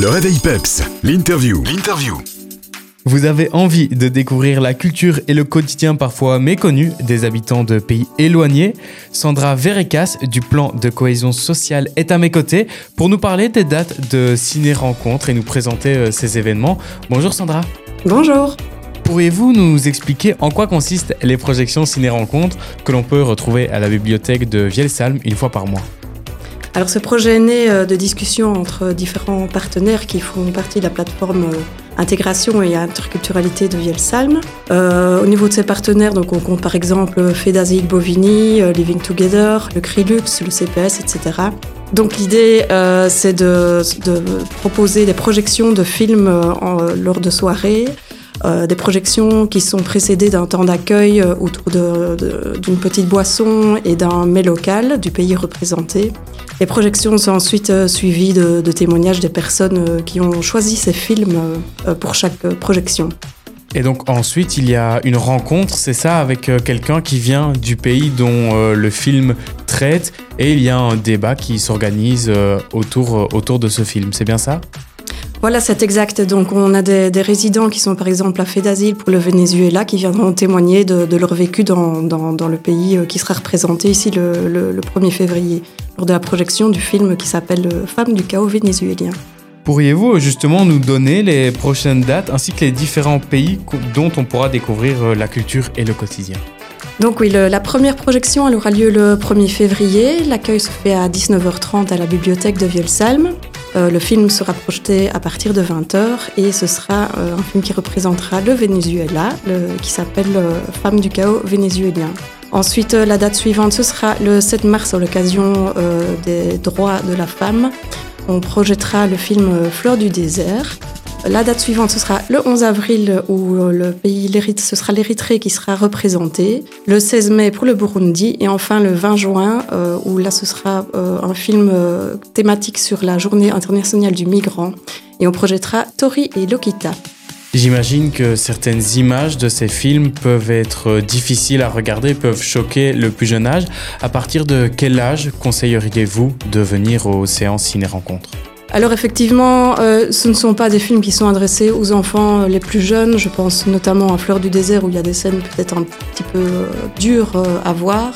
Le réveil PEPS, l'interview. L'interview. Vous avez envie de découvrir la culture et le quotidien parfois méconnu des habitants de pays éloignés Sandra Verekas du plan de cohésion sociale est à mes côtés pour nous parler des dates de ciné-rencontres et nous présenter euh, ces événements. Bonjour Sandra. Bonjour. Pourriez-vous nous expliquer en quoi consistent les projections ciné-rencontres que l'on peut retrouver à la bibliothèque de Vielsalm une fois par mois? Alors ce projet est né euh, de discussions entre différents partenaires qui font partie de la plateforme euh, intégration et interculturalité de Vielsalm. Euh, au niveau de ces partenaires, donc on compte par exemple Fedazil Bovini, Living Together, le Crilux, le CPS, etc. Donc l'idée, c'est de, proposer des projections de films lors de soirées, des projections qui sont précédées d'un temps d'accueil autour d'une petite boisson et d'un mets local du pays représenté. Les projections sont ensuite euh, suivies de, témoignages des personnes euh, qui ont choisi ces films euh, pour chaque projection. Et donc ensuite, il y a une rencontre, c'est ça, avec quelqu'un qui vient du pays dont le film traite, et il y a un débat qui s'organise autour, autour de ce film, c'est bien ça? Voilà, c'est exact. Donc, on a des, résidents qui sont par exemple à fait d'asile pour le Venezuela qui viendront témoigner de, leur vécu dans, le pays qui sera représenté ici le, le 1er février de la projection du film qui s'appelle Femmes du chaos vénézuélien. Pourriez-vous justement nous donner les prochaines dates ainsi que les différents pays dont on pourra découvrir euh, la culture et le quotidien? Donc oui, la première projection elle aura lieu le 1er février. L'accueil se fait à 19h30 à la bibliothèque de Vielsalm. Euh, le film sera projeté à partir de 20h et ce sera euh, un film qui représentera le Venezuela, qui s'appelle Femmes du chaos vénézuélien. Ensuite, euh, la date suivante, ce sera le 7 mars à l'occasion euh, des droits de la femme. On projettera le film euh, Fleur du désert. La date suivante, ce sera le 11 avril où le pays, ce sera l'Érythrée qui sera représenté. Le 16 mai pour le Burundi et enfin le 20 juin où là ce sera un film thématique sur la journée internationale du migrant et on projettera Tori et Lokita. J'imagine que certaines images de ces films peuvent être difficiles à regarder, peuvent choquer le plus jeune âge. À partir de quel âge conseilleriez-vous de venir aux séances ciné-rencontres alors effectivement, euh, ce ne sont pas des films qui sont adressés aux enfants les plus jeunes. Je pense notamment à Fleur du désert où il y a des scènes peut-être un petit peu euh, dures euh, à voir.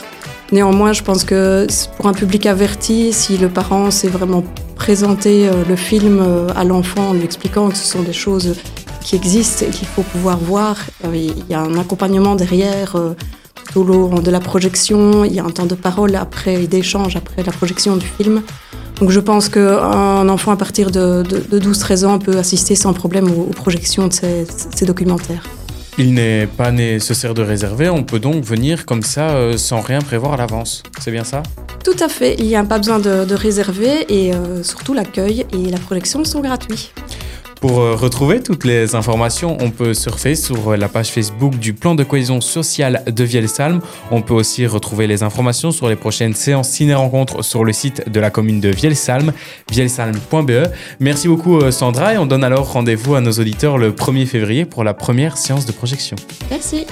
Néanmoins, je pense que pour un public averti, si le parent sait vraiment présenter le film à l'enfant en lui expliquant que ce sont des choses qui existe et qu'il faut pouvoir voir. Euh, il y a un accompagnement derrière euh, tout au long de la projection, il y a un temps de parole après et d'échange après la projection du film. Donc je pense qu'un enfant à partir de, 12-13 ans peut assister sans problème aux, projections de ces, documentaires. Il n'est pas nécessaire de réserver, on peut donc venir comme ça euh, sans rien prévoir à l'avance. C'est bien ça? Tout à fait, il n'y a pas besoin de, réserver et surtout l'accueil et la projection sont gratuits. Pour euh, retrouver toutes les informations, on peut surfer sur euh, la page Facebook du plan de cohésion sociale de Vielsalm. On peut aussi retrouver les informations sur les prochaines séances ciné-rencontres sur le site de la commune de Vielsalm, vielsalm.be. Merci beaucoup euh, Sandra et on donne alors rendez-vous à nos auditeurs le 1er février pour la première séance de projection. Merci.